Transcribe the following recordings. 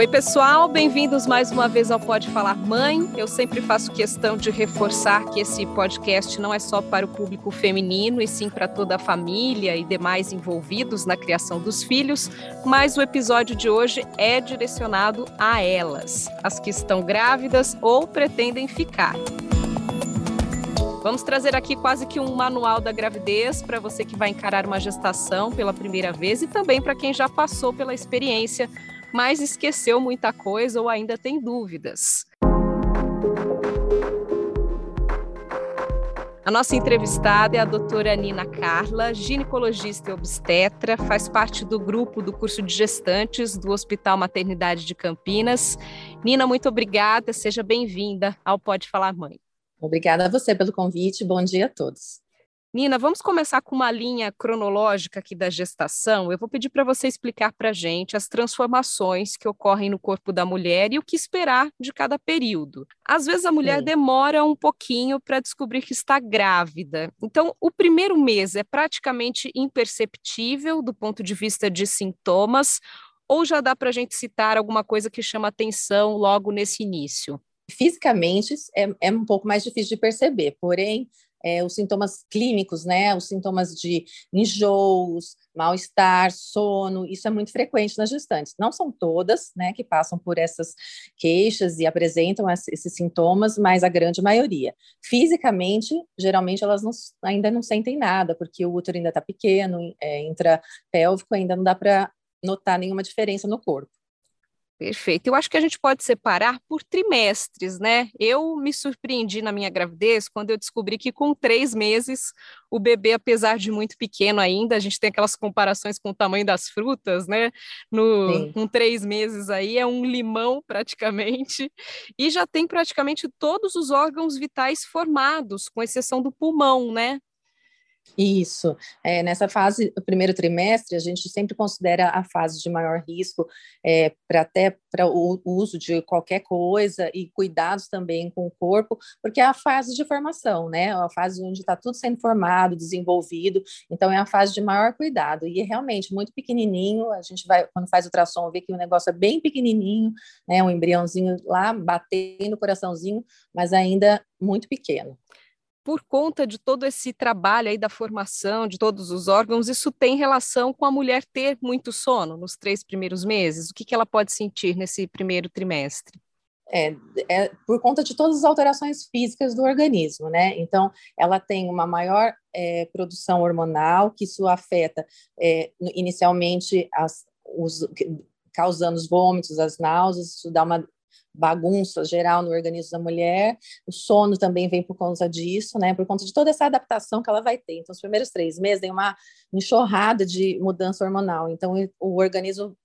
Oi, pessoal, bem-vindos mais uma vez ao Pode Falar Mãe. Eu sempre faço questão de reforçar que esse podcast não é só para o público feminino, e sim para toda a família e demais envolvidos na criação dos filhos, mas o episódio de hoje é direcionado a elas, as que estão grávidas ou pretendem ficar. Vamos trazer aqui quase que um manual da gravidez para você que vai encarar uma gestação pela primeira vez e também para quem já passou pela experiência mas esqueceu muita coisa ou ainda tem dúvidas. A nossa entrevistada é a doutora Nina Carla, ginecologista e obstetra, faz parte do grupo do curso de gestantes do Hospital Maternidade de Campinas. Nina, muito obrigada, seja bem-vinda ao Pode Falar Mãe. Obrigada a você pelo convite, bom dia a todos. Nina, vamos começar com uma linha cronológica aqui da gestação. Eu vou pedir para você explicar para a gente as transformações que ocorrem no corpo da mulher e o que esperar de cada período. Às vezes a mulher Sim. demora um pouquinho para descobrir que está grávida. Então, o primeiro mês é praticamente imperceptível do ponto de vista de sintomas, ou já dá para a gente citar alguma coisa que chama atenção logo nesse início? Fisicamente é, é um pouco mais difícil de perceber, porém é, os sintomas clínicos, né? Os sintomas de enjoos, mal-estar, sono, isso é muito frequente nas gestantes. Não são todas, né, que passam por essas queixas e apresentam esses sintomas, mas a grande maioria. Fisicamente, geralmente elas não, ainda não sentem nada, porque o útero ainda está pequeno, é, intrapélvico, ainda não dá para notar nenhuma diferença no corpo. Perfeito. Eu acho que a gente pode separar por trimestres, né? Eu me surpreendi na minha gravidez quando eu descobri que com três meses o bebê, apesar de muito pequeno ainda, a gente tem aquelas comparações com o tamanho das frutas, né? No, com três meses aí é um limão praticamente e já tem praticamente todos os órgãos vitais formados, com exceção do pulmão, né? Isso. É, nessa fase, o primeiro trimestre, a gente sempre considera a fase de maior risco é, para até para o uso de qualquer coisa e cuidados também com o corpo, porque é a fase de formação, né? É a fase onde está tudo sendo formado, desenvolvido. Então é a fase de maior cuidado. E é realmente muito pequenininho. A gente vai quando faz ultrassom vê que o negócio é bem pequenininho, né? Um embriãozinho lá batendo o coraçãozinho, mas ainda muito pequeno por conta de todo esse trabalho aí da formação de todos os órgãos, isso tem relação com a mulher ter muito sono nos três primeiros meses? O que, que ela pode sentir nesse primeiro trimestre? É, é, por conta de todas as alterações físicas do organismo, né? Então, ela tem uma maior é, produção hormonal, que isso afeta é, inicialmente as, os, causando os vômitos, as náuseas, isso dá uma bagunça geral no organismo da mulher. O sono também vem por conta disso, né? Por conta de toda essa adaptação que ela vai ter. Então, os primeiros três meses tem uma enxurrada de mudança hormonal. Então, o organismo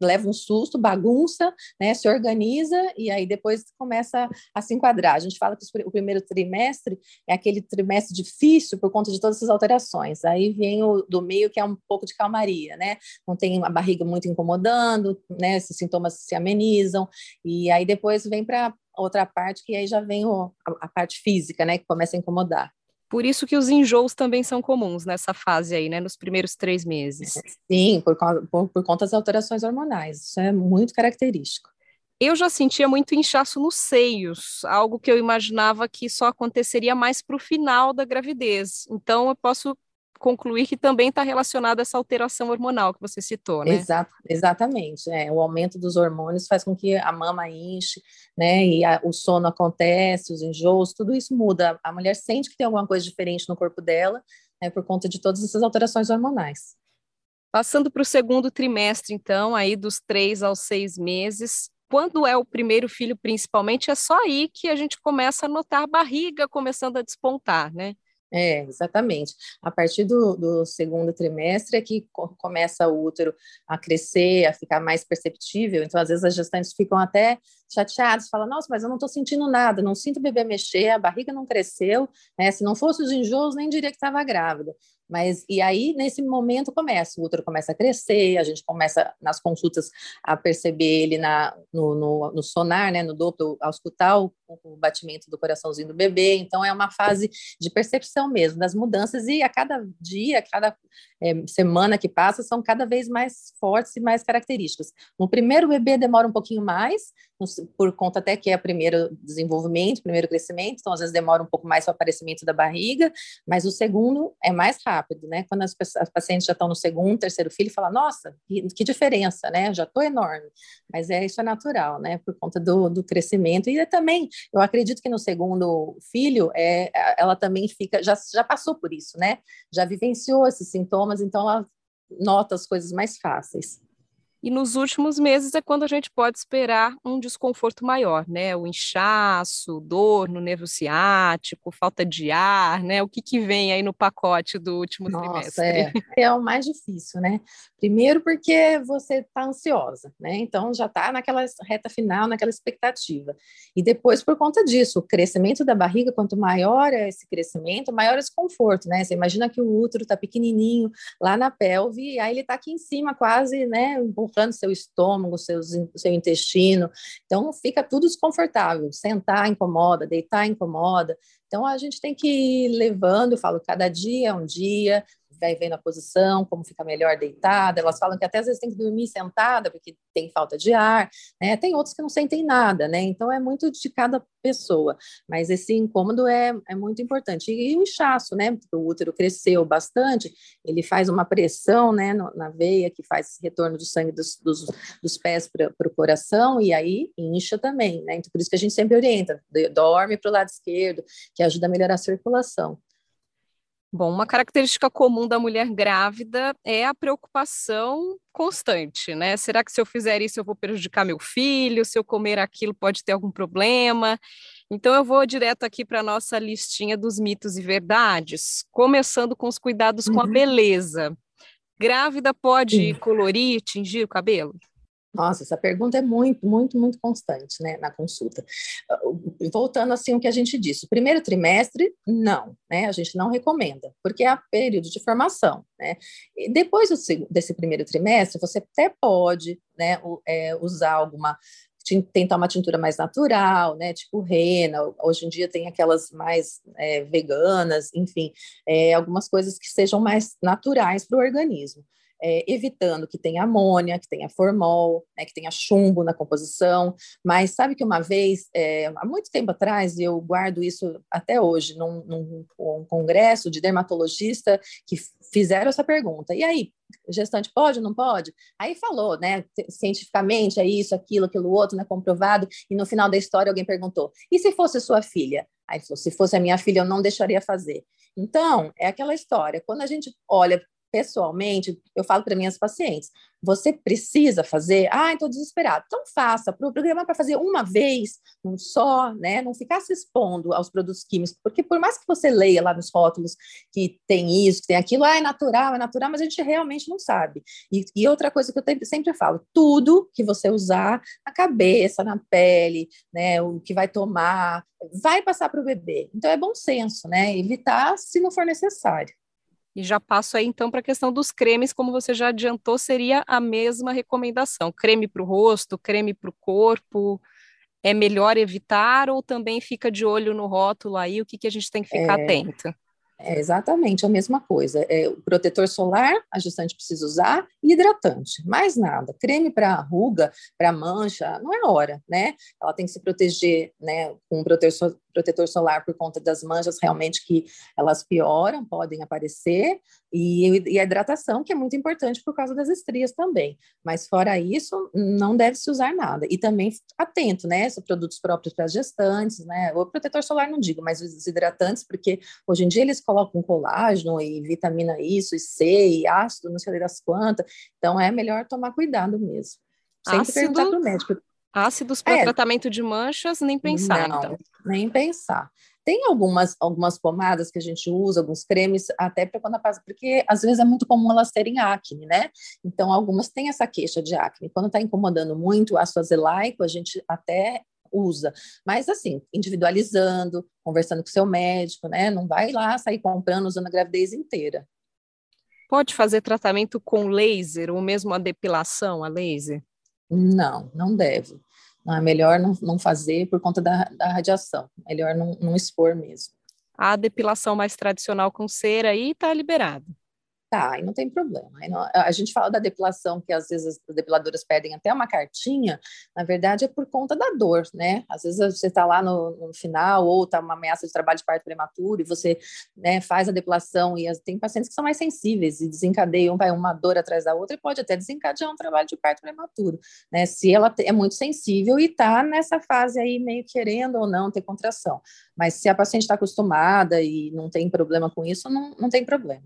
leva um susto, bagunça, né, se organiza e aí depois começa a se enquadrar. A gente fala que o primeiro trimestre é aquele trimestre difícil por conta de todas essas alterações. Aí vem o do meio que é um pouco de calmaria, né? Não tem a barriga muito incomodando, né? Esses sintomas se amenizam e aí depois vem para outra parte que aí já vem o, a, a parte física, né, que começa a incomodar. Por isso que os enjoos também são comuns nessa fase aí, né? Nos primeiros três meses. Sim, por, por, por conta das alterações hormonais. Isso é muito característico. Eu já sentia muito inchaço nos seios, algo que eu imaginava que só aconteceria mais para o final da gravidez. Então, eu posso concluir que também está relacionado a essa alteração hormonal que você citou, né? Exato, exatamente. É, o aumento dos hormônios faz com que a mama enche, né? E a, o sono acontece, os enjoos, tudo isso muda. A mulher sente que tem alguma coisa diferente no corpo dela, né, por conta de todas essas alterações hormonais. Passando para o segundo trimestre, então, aí dos três aos seis meses, quando é o primeiro filho, principalmente, é só aí que a gente começa a notar a barriga começando a despontar, né? É, exatamente. A partir do, do segundo trimestre é que começa o útero a crescer, a ficar mais perceptível. Então, às vezes, as gestantes ficam até chateados, falam, nossa, mas eu não estou sentindo nada, não sinto o bebê mexer, a barriga não cresceu, né? Se não fosse os enjoos, nem diria que estava grávida. Mas, e aí, nesse momento, começa, o útero começa a crescer, a gente começa, nas consultas, a perceber ele na, no, no, no sonar, né, no Doppler, ao escutar o, o, batimento do coraçãozinho do bebê. Então, é uma fase de percepção mesmo das mudanças, e a cada dia, a cada é, semana que passa, são cada vez mais fortes e mais características. No primeiro bebê demora um pouquinho mais, por conta até que é primeiro desenvolvimento, primeiro crescimento, então às vezes demora um pouco mais o aparecimento da barriga, mas o segundo é mais rápido, né? Quando as, as pacientes já estão no segundo, terceiro filho, fala, nossa, que, que diferença, né? Já estou enorme, mas é isso é natural, né? Por conta do, do crescimento e é também, eu acredito que no segundo filho, é, ela também fica, já, já passou por isso, né? Já vivenciou esses sintomas, então ela nota as coisas mais fáceis. E nos últimos meses é quando a gente pode esperar um desconforto maior, né? O inchaço, dor no nervo ciático, falta de ar, né? O que, que vem aí no pacote do último Nossa, trimestre? É. é o mais difícil, né? Primeiro porque você está ansiosa, né? Então já está naquela reta final, naquela expectativa. E depois, por conta disso, o crescimento da barriga, quanto maior é esse crescimento, maior é esse conforto, né? Você imagina que o útero está pequenininho lá na pelve, e aí ele está aqui em cima quase, né? Empurrando seu estômago, seus, seu intestino. Então, fica tudo desconfortável. Sentar incomoda, deitar incomoda. Então, a gente tem que ir levando, eu falo, cada dia é um dia, vai vendo a posição, como fica melhor deitada. Elas falam que até às vezes tem que dormir sentada, porque tem falta de ar, né? Tem outros que não sentem nada, né? Então é muito de cada pessoa. Mas esse incômodo é, é muito importante. E, e o inchaço, né? Porque o útero cresceu bastante, ele faz uma pressão, né, no, na veia, que faz retorno do sangue dos, dos, dos pés para o coração, e aí incha também, né? Então por isso que a gente sempre orienta, dorme para o lado esquerdo, que ajuda a melhorar a circulação. Bom, uma característica comum da mulher grávida é a preocupação constante, né? Será que se eu fizer isso eu vou prejudicar meu filho? Se eu comer aquilo pode ter algum problema? Então eu vou direto aqui para a nossa listinha dos mitos e verdades, começando com os cuidados uhum. com a uhum. beleza. Grávida pode colorir, tingir o cabelo? Nossa, essa pergunta é muito, muito, muito constante, né, na consulta. Ah, voltando assim o que a gente disse, primeiro trimestre, não, né, a gente não recomenda, porque é período de formação, né. E depois desse primeiro trimestre, você até pode, né, é, usar alguma tentar uma tintura mais natural, né, tipo rena, hoje em dia tem aquelas mais é, veganas, enfim, é, algumas coisas que sejam mais naturais para o organismo é, evitando que tenha amônia, que tenha formol, né, que tenha chumbo na composição. Mas sabe que uma vez, é, há muito tempo atrás, e eu guardo isso até hoje, num, num um congresso de dermatologista que fizeram essa pergunta. E aí, gestante pode ou não pode? Aí falou, né, cientificamente, é isso, aquilo, aquilo outro, né, comprovado, e no final da história alguém perguntou, e se fosse sua filha? Aí falou, se fosse a minha filha, eu não deixaria fazer. Então, é aquela história, quando a gente olha pessoalmente, eu falo para minhas pacientes, você precisa fazer, ah, estou desesperado. Então faça, para o programa para fazer uma vez, um só, né? Não ficar se expondo aos produtos químicos, porque por mais que você leia lá nos rótulos que tem isso, que tem aquilo, ah, é natural, é natural, mas a gente realmente não sabe. E, e outra coisa que eu sempre falo, tudo que você usar na cabeça, na pele, né? O que vai tomar, vai passar para o bebê. Então é bom senso, né? Evitar se não for necessário. E já passo aí então para a questão dos cremes, como você já adiantou, seria a mesma recomendação: creme para o rosto, creme para o corpo. É melhor evitar ou também fica de olho no rótulo aí? O que, que a gente tem que ficar é, atento? É exatamente a mesma coisa. É, o protetor solar, a gestante precisa usar, e hidratante, mais nada. Creme para ruga, para mancha, não é hora, né? Ela tem que se proteger né, com um protetor, protetor solar por conta das manchas realmente que elas pioram, podem aparecer, e, e, a hidratação, que é muito importante por causa das estrias também. Mas fora isso, não deve se usar nada. E também atento, né? São produtos próprios para gestantes, né? O protetor solar não digo, mas os hidratantes, porque hoje em dia eles colocam colágeno e vitamina isso, e C, e ácido, não sei das quantas. Então é melhor tomar cuidado mesmo. Sempre ácido, perguntar para o médico. Ácidos para é, tratamento de manchas, nem pensar, não, então. Nem pensar. Tem algumas, algumas pomadas que a gente usa, alguns cremes, até para quando passa, porque às vezes é muito comum elas terem acne, né? Então, algumas têm essa queixa de acne. Quando está incomodando muito, ácido azelaico, a gente até usa. Mas, assim, individualizando, conversando com seu médico, né? Não vai lá sair comprando usando a gravidez inteira. Pode fazer tratamento com laser ou mesmo a depilação a laser? Não, não deve. É melhor não, não fazer por conta da, da radiação. Melhor não, não expor mesmo. A depilação mais tradicional com cera aí está liberado. Tá, aí não tem problema. Não, a gente fala da depilação, que às vezes as depiladoras pedem até uma cartinha, na verdade é por conta da dor, né? Às vezes você está lá no, no, final, ou está uma ameaça de trabalho de parto prematuro, e você né, faz a depilação, e as, tem pacientes que são mais sensíveis e desencadeiam vai uma dor atrás da outra, e pode até desencadear um trabalho de parto prematuro, né? Se ela é muito sensível e está nessa fase aí, meio querendo ou não ter contração. Mas se a paciente está acostumada e não tem problema com isso, não, não tem problema.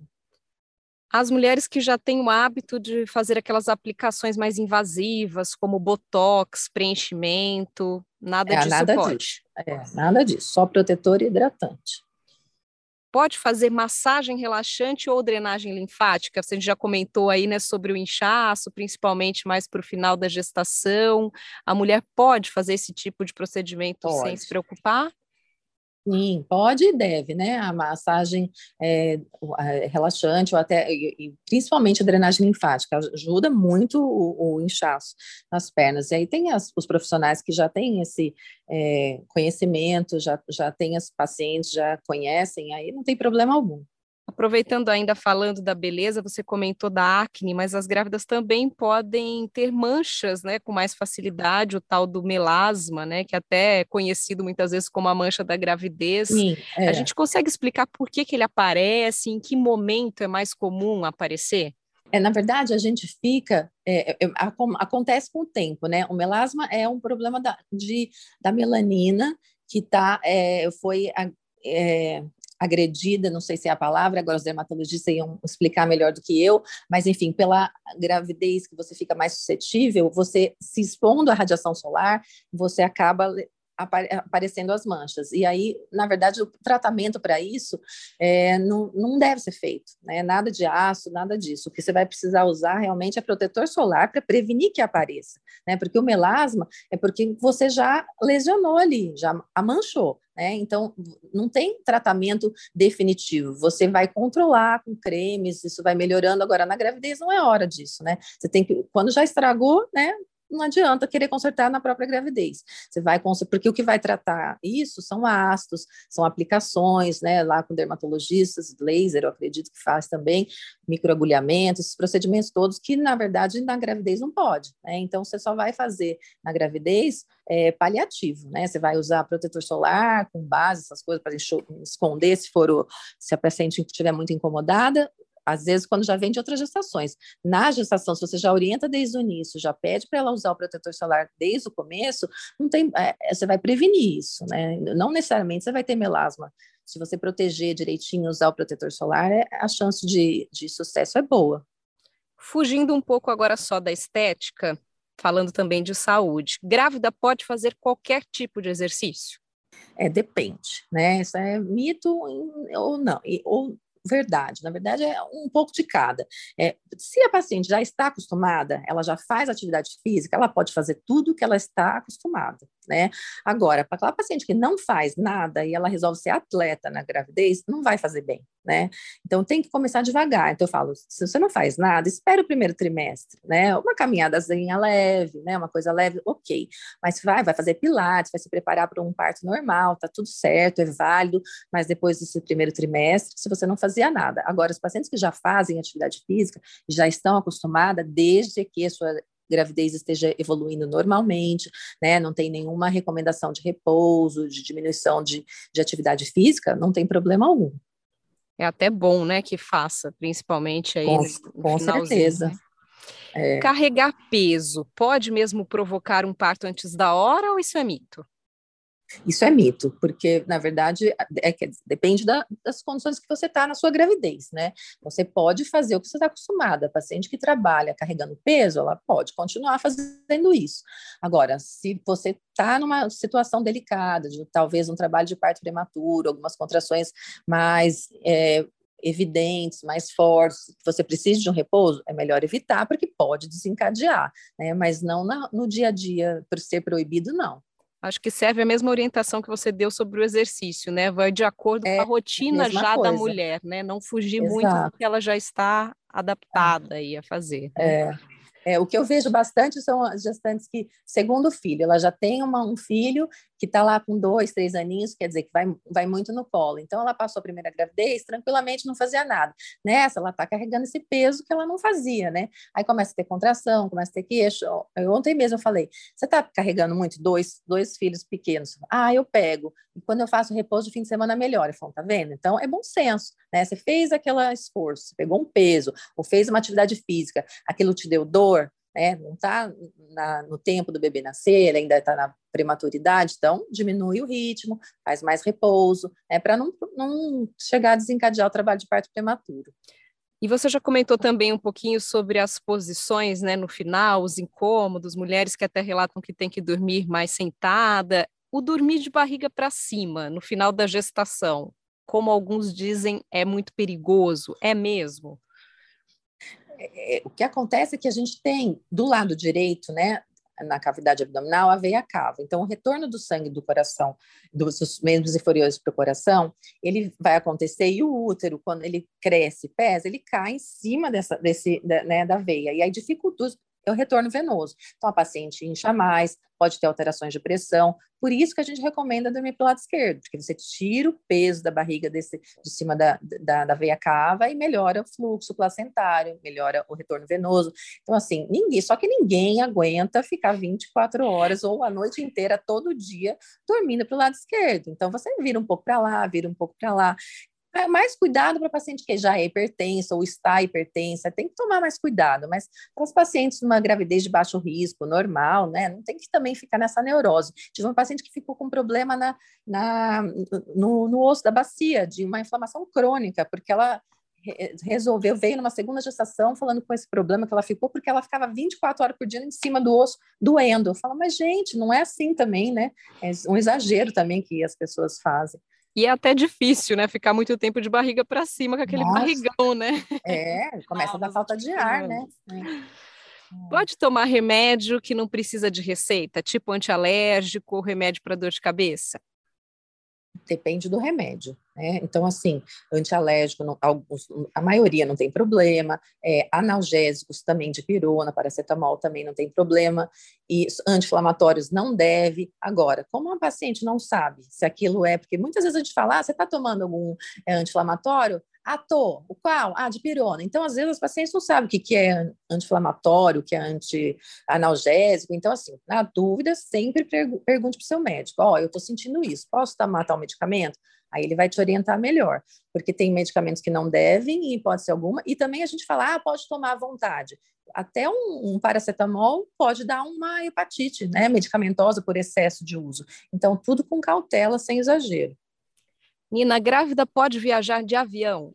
As mulheres que já têm o hábito de fazer aquelas aplicações mais invasivas, como botox, preenchimento, nada é, disso nada pode. Disso. É, nada disso, só protetor e hidratante. Pode fazer massagem relaxante ou drenagem linfática? Você já comentou aí, né, sobre o inchaço, principalmente mais para o final da gestação. A mulher pode fazer esse tipo de procedimento pode. sem se preocupar? Sim, pode e deve, né? A massagem é, relaxante, ou até, e principalmente a drenagem linfática, ajuda muito o, o inchaço nas pernas. E aí tem as, os profissionais que já têm esse é, conhecimento, já, já têm as pacientes, já conhecem, aí não tem problema algum. Aproveitando ainda falando da beleza, você comentou da acne, mas as grávidas também podem ter manchas, né, com mais facilidade, o tal do melasma, né, que até é conhecido muitas vezes como a mancha da gravidez. Sim, é. A gente consegue explicar por que, que ele aparece, em que momento é mais comum aparecer? É, na verdade, a gente fica, é, é, acontece com o tempo, né? O melasma é um problema da, de, da melanina que tá, é, foi é, agredida, não sei se é a palavra, agora os dermatologistas iam explicar melhor do que eu, mas enfim, pela gravidez que você fica mais suscetível, você se expondo à radiação solar, você acaba aparecendo as manchas. E aí, na verdade, o tratamento para isso é, não, não deve ser feito, né? Nada de aço, nada disso. O que você vai precisar usar realmente é protetor solar para prevenir que apareça, né? Porque o melasma é porque você já lesionou ali, já amanchou. Né? Então, não tem tratamento definitivo. Você vai controlar com cremes, isso vai melhorando. Agora, na gravidez não é hora disso, né? Você tem que, quando já estragou, né? Não adianta querer consertar na própria gravidez. Você vai porque o que vai tratar isso são ácidos, são aplicações, né, lá com dermatologistas, laser, eu acredito que faz também, microagulhamento, esses procedimentos todos que na verdade na gravidez não pode, né? Então você só vai fazer na gravidez é, paliativo, né? Você vai usar protetor solar com base, essas coisas para esconder se for o, se a paciente estiver muito incomodada, às vezes quando já vem de outras gestações. Na gestação, se você já orienta desde o início, já pede para ela usar o protetor solar desde o começo, não tem, é, é, você vai prevenir isso, né? Não necessariamente você vai ter melasma. Se você proteger direitinho, usar o protetor solar, é, a chance de, de sucesso é boa. Fugindo um pouco agora só da estética, falando também de saúde, grávida pode fazer qualquer tipo de exercício? É, depende, né? Isso é mito ou não, ou verdade. Na verdade, é um pouco de cada. É, se a paciente já está acostumada, ela já faz atividade física, ela pode fazer tudo que ela está acostumada né? Agora, para aquela paciente que não faz nada e ela resolve ser atleta na gravidez, não vai fazer bem, né? Então tem que começar devagar. Então eu falo, se você não faz nada, espere o primeiro trimestre, né? Uma caminhadazinha leve, né? Uma coisa leve, ok. Mas vai, vai fazer pilates, vai se preparar para um parto normal, tá tudo certo, é válido, mas depois desse primeiro trimestre, se você não fazia nada. Agora, os pacientes que já fazem atividade física, já estão acostumadas, desde que a sua gravidez esteja evoluindo normalmente, né? Não tem nenhuma recomendação de repouso, de diminuição de, de atividade física, não tem problema algum. É até bom, né, que faça, principalmente aí com, no, com certeza. Né? É. Carregar peso pode mesmo provocar um parto antes da hora ou isso é mito? Isso é mito, porque, na verdade, é, que depende da, das condições que você está na sua gravidez, né? Você pode fazer o que você está acostumada. A paciente que trabalha carregando peso, ela pode continuar fazendo isso. Agora, se você está numa situação delicada, de talvez um trabalho de parto prematuro, algumas contrações mais é, evidentes, mais fortes, você precisa de um repouso, é melhor evitar, porque pode desencadear, né? Mas não na, no dia a dia, por ser proibido, não. Acho que serve a mesma orientação que você deu sobre o exercício, né? Vai de acordo é, com a rotina já coisa. da mulher, né? Não fugir Exato. muito do que ela já está adaptada aí a fazer. Né? É. É, o que eu vejo bastante são as gestantes que, segundo filho, ela já tem uma, um filho que está lá com dois, três aninhos, quer dizer, que vai, vai muito no colo. Então, ela passou a primeira gravidez, tranquilamente não fazia nada. Nessa, ela está carregando esse peso que ela não fazia, né? Aí começa a ter contração, começa a ter queixo. Ontem mesmo eu falei, você está carregando muito dois, dois filhos pequenos? Ah, eu pego. E quando eu faço repouso de fim de semana, melhora. Eu falo, tá vendo? Então, é bom senso, né? Você fez aquele esforço, pegou um peso, ou fez uma atividade física, aquilo te deu dor, né? Não está no tempo do bebê nascer, ele ainda está na prematuridade, então diminui o ritmo, faz mais repouso, né? Para não, não chegar a desencadear o trabalho de parto prematuro. E você já comentou também um pouquinho sobre as posições, né, no final, os incômodos, mulheres que até relatam que tem que dormir mais sentada. O dormir de barriga para cima no final da gestação, como alguns dizem, é muito perigoso, é mesmo? É, é, o que acontece é que a gente tem do lado direito, né, na cavidade abdominal, a veia cava. Então, o retorno do sangue do coração, dos membros inferiores para o coração, ele vai acontecer e o útero, quando ele cresce, pesa, ele cai em cima dessa, desse, da, né, da veia. E aí dificulta, é o retorno venoso. Então, a paciente incha mais, pode ter alterações de pressão. Por isso que a gente recomenda dormir para o lado esquerdo, porque você tira o peso da barriga desse, de cima da, da, da veia cava e melhora o fluxo placentário, melhora o retorno venoso. Então, assim, ninguém, só que ninguém aguenta ficar 24 horas ou a noite inteira, todo dia, dormindo para o lado esquerdo. Então, você vira um pouco para lá, vira um pouco para lá. É, mais cuidado para paciente que já é hipertensa ou está hipertensa, tem que tomar mais cuidado, mas para os pacientes numa gravidez de baixo risco, normal, né, não tem que também ficar nessa neurose. Tive uma paciente que ficou com problema na, na no, no osso da bacia, de uma inflamação crônica, porque ela resolveu, veio numa segunda gestação falando com esse problema que ela ficou, porque ela ficava 24 horas por dia em cima do osso, doendo. Eu falo, mas gente, não é assim também, né? É um exagero também que as pessoas fazem. E é até difícil, né? Ficar muito tempo de barriga para cima com aquele Nossa. barrigão, né? É, começa a dar falta de ar, né? É. Pode tomar remédio que não precisa de receita, tipo antialérgico ou remédio para dor de cabeça? Depende do remédio. Né? Então, assim, antialérgico, não, alguns, a maioria não tem problema, é, analgésicos também de pirona, paracetamol também não tem problema, e anti-inflamatórios não deve. Agora, como uma paciente não sabe se aquilo é, porque muitas vezes a gente fala, ah, você está tomando algum é, anti-inflamatório? Tô. O qual? Ah, de pirona. Então, às vezes, as pacientes não sabem o que, que é anti-inflamatório, o que é anti-analgésico. Então, assim, na dúvida, sempre pergunte para o seu médico: Ó, oh, eu estou sentindo isso, posso tomar tal medicamento? Aí ele vai te orientar melhor, porque tem medicamentos que não devem, em hipótese alguma, e também a gente fala, ah, pode tomar à vontade. Até um, um paracetamol pode dar uma hepatite, né, medicamentosa por excesso de uso. Então, tudo com cautela, sem exagero. Nina, grávida pode viajar de avião?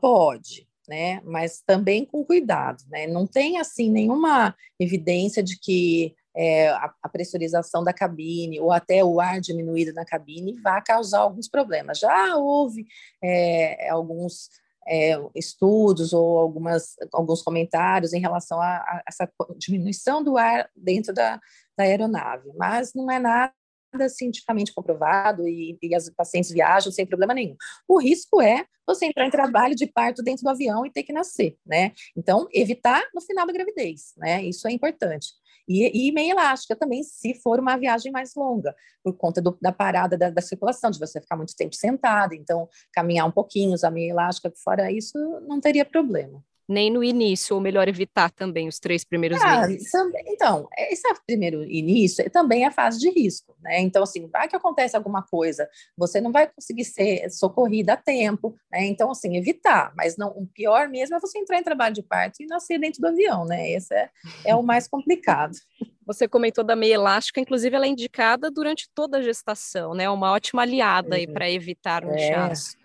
Pode, né? Mas também com cuidado, né? Não tem assim nenhuma evidência de que é, a, pressurização da cabine ou até o ar diminuído na cabine vai causar alguns problemas. Já houve é, alguns é, estudos ou algumas, alguns comentários em relação a, a, essa diminuição do ar dentro da, da aeronave, mas não é nada cientificamente comprovado e, e, as pacientes viajam sem problema nenhum. O risco é você entrar em trabalho de parto dentro do avião e ter que nascer, né? Então, evitar no final da gravidez, né? Isso é importante. E, e meia elástica também, se for uma viagem mais longa, por conta do, da parada da, da, circulação, de você ficar muito tempo sentada, então caminhar um pouquinho, usar meia elástica, fora isso, não teria problema. Nem no início, ou melhor evitar também os três primeiros ah, meses? Então, esse primeiro início também é fase de risco, né? Então, assim, vai que acontece alguma coisa, você não vai conseguir ser socorrida a tempo, né? Então, assim, evitar, mas não, o pior mesmo é você entrar em trabalho de parto e nascer dentro do avião, né? Esse é, é o mais complicado. Você comentou da meia elástica, inclusive ela é indicada durante toda a gestação, né? Uma ótima aliada uhum. aí para evitar um é. inchaço.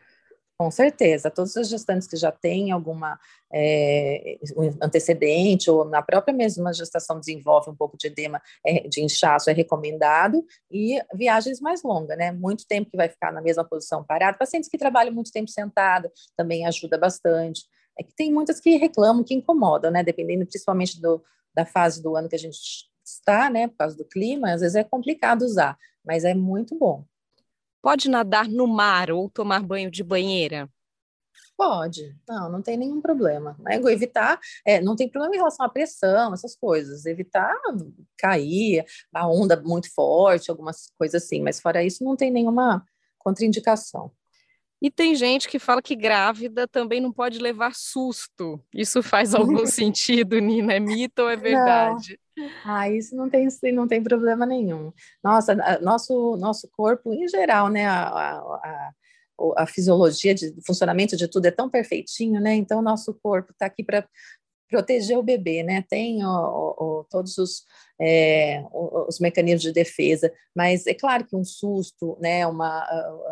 Com certeza, todas as gestantes que já têm alguma é, antecedente ou na própria mesma gestação desenvolve um pouco de edema, é, de inchaço, é recomendado, e viagens mais longas, né? Muito tempo que vai ficar na mesma posição parado. Pacientes que trabalham muito tempo sentado também ajuda bastante. É que tem muitas que reclamam, que incomodam, né? Dependendo principalmente do, da fase do ano que a gente está, né? Por causa do clima, às vezes é complicado usar, mas é muito bom. Pode nadar no mar ou tomar banho de banheira? Pode, não, não tem nenhum problema. Né? Evitar, é, não tem problema em relação à pressão, essas coisas. Evitar cair, a onda muito forte, algumas coisas assim, mas fora isso não tem nenhuma contraindicação. E tem gente que fala que grávida também não pode levar susto. Isso faz algum sentido, Nina? É mito ou é verdade? Não. Ah, isso não tem, não tem problema nenhum. Nossa, nosso, nosso corpo, em geral, né? A, a, a, a fisiologia de funcionamento de tudo é tão perfeitinho, né? Então, o nosso corpo está aqui para proteger o bebê, né? Tem o, o, todos os, é, os mecanismos de defesa, mas é claro que um susto, né? Uma,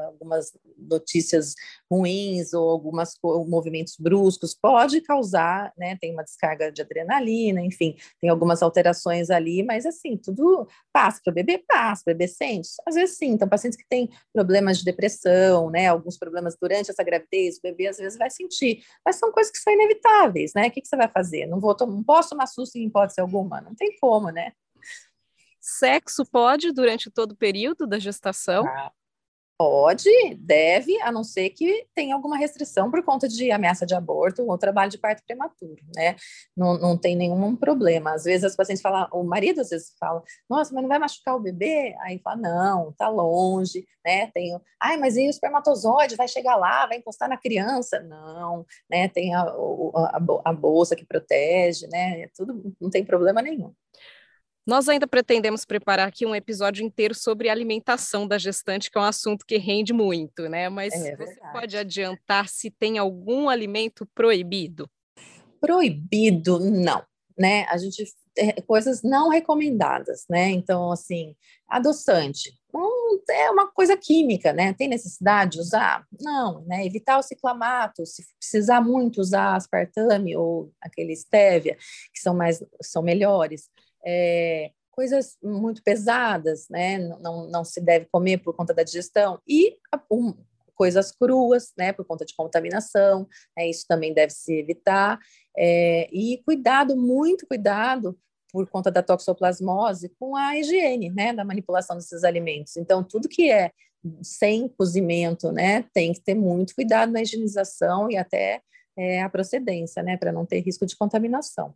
algumas notícias ruins ou algumas movimentos bruscos pode causar, né? Tem uma descarga de adrenalina, enfim, tem algumas alterações ali, mas assim, tudo passa para o bebê, passa, o bebê sente. Às vezes sim, então pacientes que têm problemas de depressão, né? Alguns problemas durante essa gravidez, o bebê às vezes vai sentir, mas são coisas que são inevitáveis, né? O que, que você vai fazer? Não vou, não posso tomar susto em hipótese alguma, não tem como, né? Sexo pode durante todo o período da gestação? Ah, Pode, deve, a não ser que tenha alguma restrição por conta de ameaça de aborto ou trabalho de parto prematuro, né? Não, não tem nenhum problema. Às vezes as pacientes falam, o marido às vezes fala, nossa, mas não vai machucar o bebê? Aí fala, não, tá longe, né? Tem, ai, mas e o espermatozoide vai chegar lá, vai encostar na criança? Não, né? Tem a, a, a bolsa que protege, né? Tudo, não tem problema nenhum. Nós ainda pretendemos preparar aqui um episódio inteiro sobre alimentação da gestante, que é um assunto que rende muito, né? Mas é você pode adiantar se tem algum alimento proibido? Proibido, não, né? A gente é, coisas não recomendadas, né? Então, assim, adoçante, hum, é uma coisa química, né? Tem necessidade de usar? Não, né? Evitar o ciclamato, se precisar muito usar aspartame ou aquele stevia, que são mais são melhores é, coisas muito pesadas, né? Não, não se deve comer por conta da digestão, e um, coisas cruas, né? Por conta de contaminação, né, isso também deve se evitar. É, e cuidado, muito cuidado por conta da toxoplasmose com a higiene, né, da manipulação desses alimentos. Então, tudo que é sem cozimento, né, tem que ter muito cuidado na higienização e até é, a procedência, né, para não ter risco de contaminação.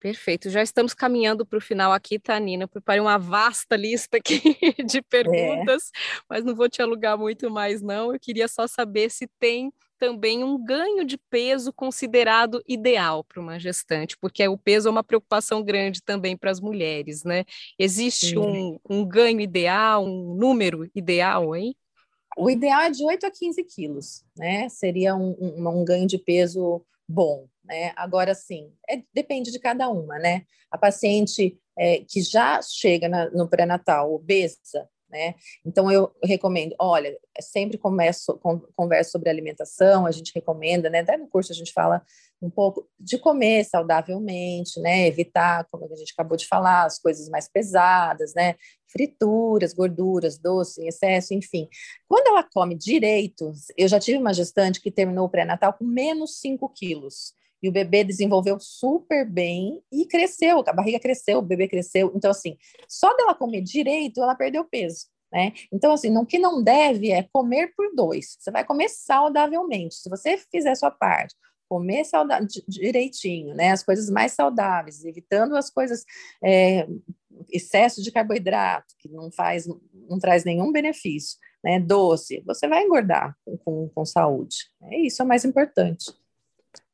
Perfeito, já estamos caminhando para o final aqui, tá, Nina? Eu preparei uma vasta lista aqui de é. perguntas, é. mas não vou te alugar muito mais, não. Eu queria só saber se tem também um ganho de peso considerado ideal para uma gestante, porque o peso é uma preocupação grande também para as mulheres, né? Existe um, um, ganho ideal, um número ideal aí? O ideal é de 8 a 15 quilos, né? Seria um, um, um ganho de peso bom, né? Agora, sim, é, depende de cada uma, né? A paciente é, que já chega na, no pré-natal obesa, né? Então eu recomendo, olha, sempre começo com, converso sobre alimentação, a gente recomenda, né? Até no curso a gente fala um pouco de comer saudavelmente, né? Evitar, como a gente acabou de falar, as coisas mais pesadas, né? Frituras, gorduras, doce em excesso, enfim. Quando ela come direito, eu já tive uma gestante que terminou o pré-natal com menos 5 quilos e o bebê desenvolveu super bem e cresceu, a barriga cresceu, o bebê cresceu. Então, assim, só dela comer direito, ela perdeu peso. Né? Então, assim, o que não deve é comer por dois. Você vai comer saudavelmente. Se você fizer sua parte, comer direitinho, né? As coisas mais saudáveis, evitando as coisas, é, excesso de carboidrato, que não faz, não traz nenhum benefício, né? Doce, você vai engordar com, com, com saúde. É isso é o mais importante.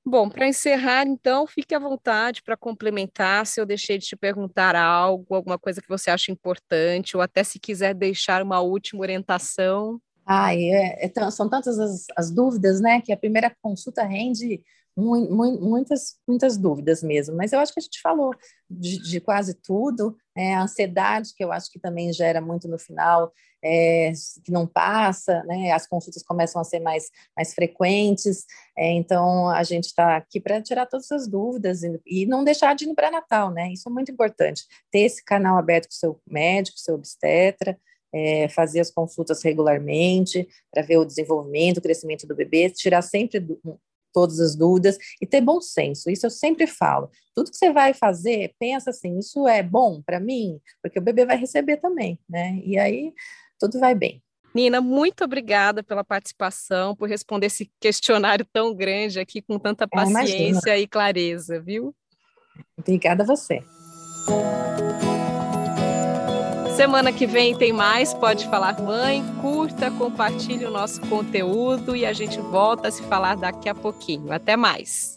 Bom, para encerrar, então, fique à vontade para complementar se eu deixei de te perguntar algo, alguma coisa que você acha importante, ou até se quiser deixar uma última orientação. Ah, é, é, são tantas as, as, dúvidas, né, que a primeira consulta rende muitas, muitas dúvidas mesmo, mas eu acho que a gente falou de, de quase tudo, é, a ansiedade, que eu acho que também gera muito no final, é, que não passa, né, as consultas começam a ser mais, mais frequentes, é, então a gente está aqui para tirar todas as dúvidas e, e não deixar de ir no pré-natal, né, isso é muito importante, ter esse canal aberto com o seu médico, seu obstetra, é, fazer as consultas regularmente para ver o desenvolvimento, o crescimento do bebê, tirar sempre todas as dúvidas e ter bom senso. Isso eu sempre falo. Tudo que você vai fazer, pensa assim: isso é bom para mim, porque o bebê vai receber também, né? E aí tudo vai bem. Nina, muito obrigada pela participação, por responder esse questionário tão grande aqui com tanta é, paciência e clareza, viu? Obrigada a você. Semana que vem tem mais Pode Falar Mãe. Curta, compartilhe o nosso conteúdo e a gente volta a se falar daqui a pouquinho. Até mais.